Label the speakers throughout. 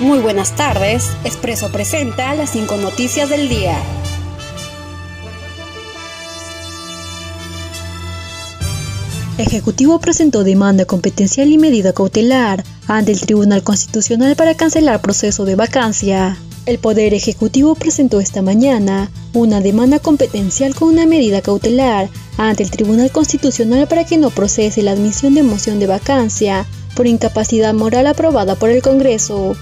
Speaker 1: Muy buenas tardes. Expreso presenta las cinco noticias del día.
Speaker 2: Ejecutivo presentó demanda competencial y medida cautelar ante el Tribunal Constitucional para cancelar proceso de vacancia. El Poder Ejecutivo presentó esta mañana una demanda competencial con una medida cautelar ante el Tribunal Constitucional para que no procese la admisión de moción de vacancia por incapacidad moral aprobada por el Congreso.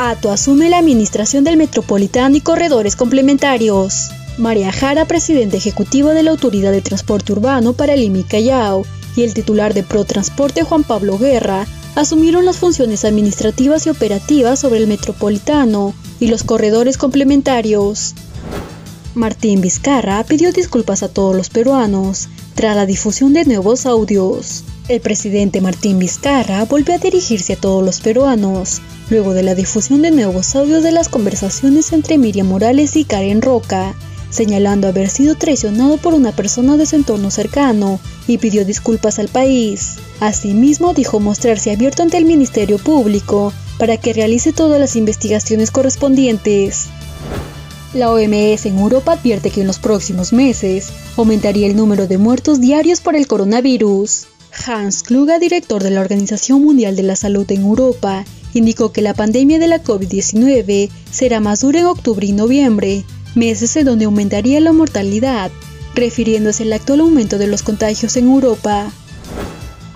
Speaker 2: ATO asume la administración del Metropolitano y corredores complementarios. María Jara, presidente ejecutivo de la Autoridad de Transporte Urbano para Lima y Callao, y el titular de ProTransporte Juan Pablo Guerra, asumieron las funciones administrativas y operativas sobre el Metropolitano y los corredores complementarios. Martín Vizcarra pidió disculpas a todos los peruanos tras la difusión de nuevos audios. El presidente Martín Vizcarra volvió a dirigirse a todos los peruanos luego de la difusión de nuevos audios de las conversaciones entre Miriam Morales y Karen Roca, señalando haber sido traicionado por una persona de su entorno cercano y pidió disculpas al país. Asimismo, dijo mostrarse abierto ante el Ministerio Público para que realice todas las investigaciones correspondientes. La OMS en Europa advierte que en los próximos meses aumentaría el número de muertos diarios por el coronavirus. Hans Kluge, director de la Organización Mundial de la Salud en Europa, indicó que la pandemia de la COVID-19 será más dura en octubre y noviembre, meses en donde aumentaría la mortalidad, refiriéndose al actual aumento de los contagios en Europa.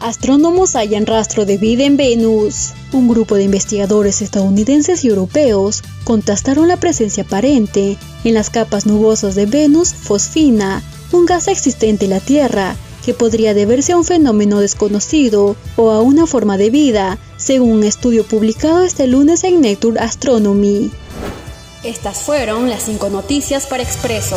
Speaker 2: Astrónomos hallan rastro de vida en Venus. Un grupo de investigadores estadounidenses y europeos contrastaron la presencia aparente en las capas nubosas de Venus fosfina, un gas existente en la Tierra que podría deberse a un fenómeno desconocido o a una forma de vida, según un estudio publicado este lunes en Nature Astronomy.
Speaker 1: Estas fueron las cinco noticias para Expreso.